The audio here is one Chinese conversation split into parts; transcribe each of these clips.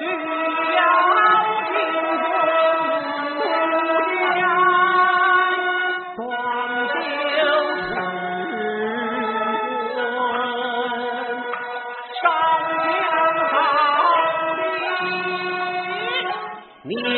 欲邀倾国武将，望见吴尊上将号令。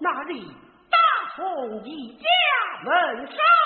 哪里大宋一家门上。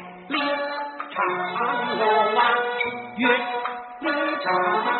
月亮照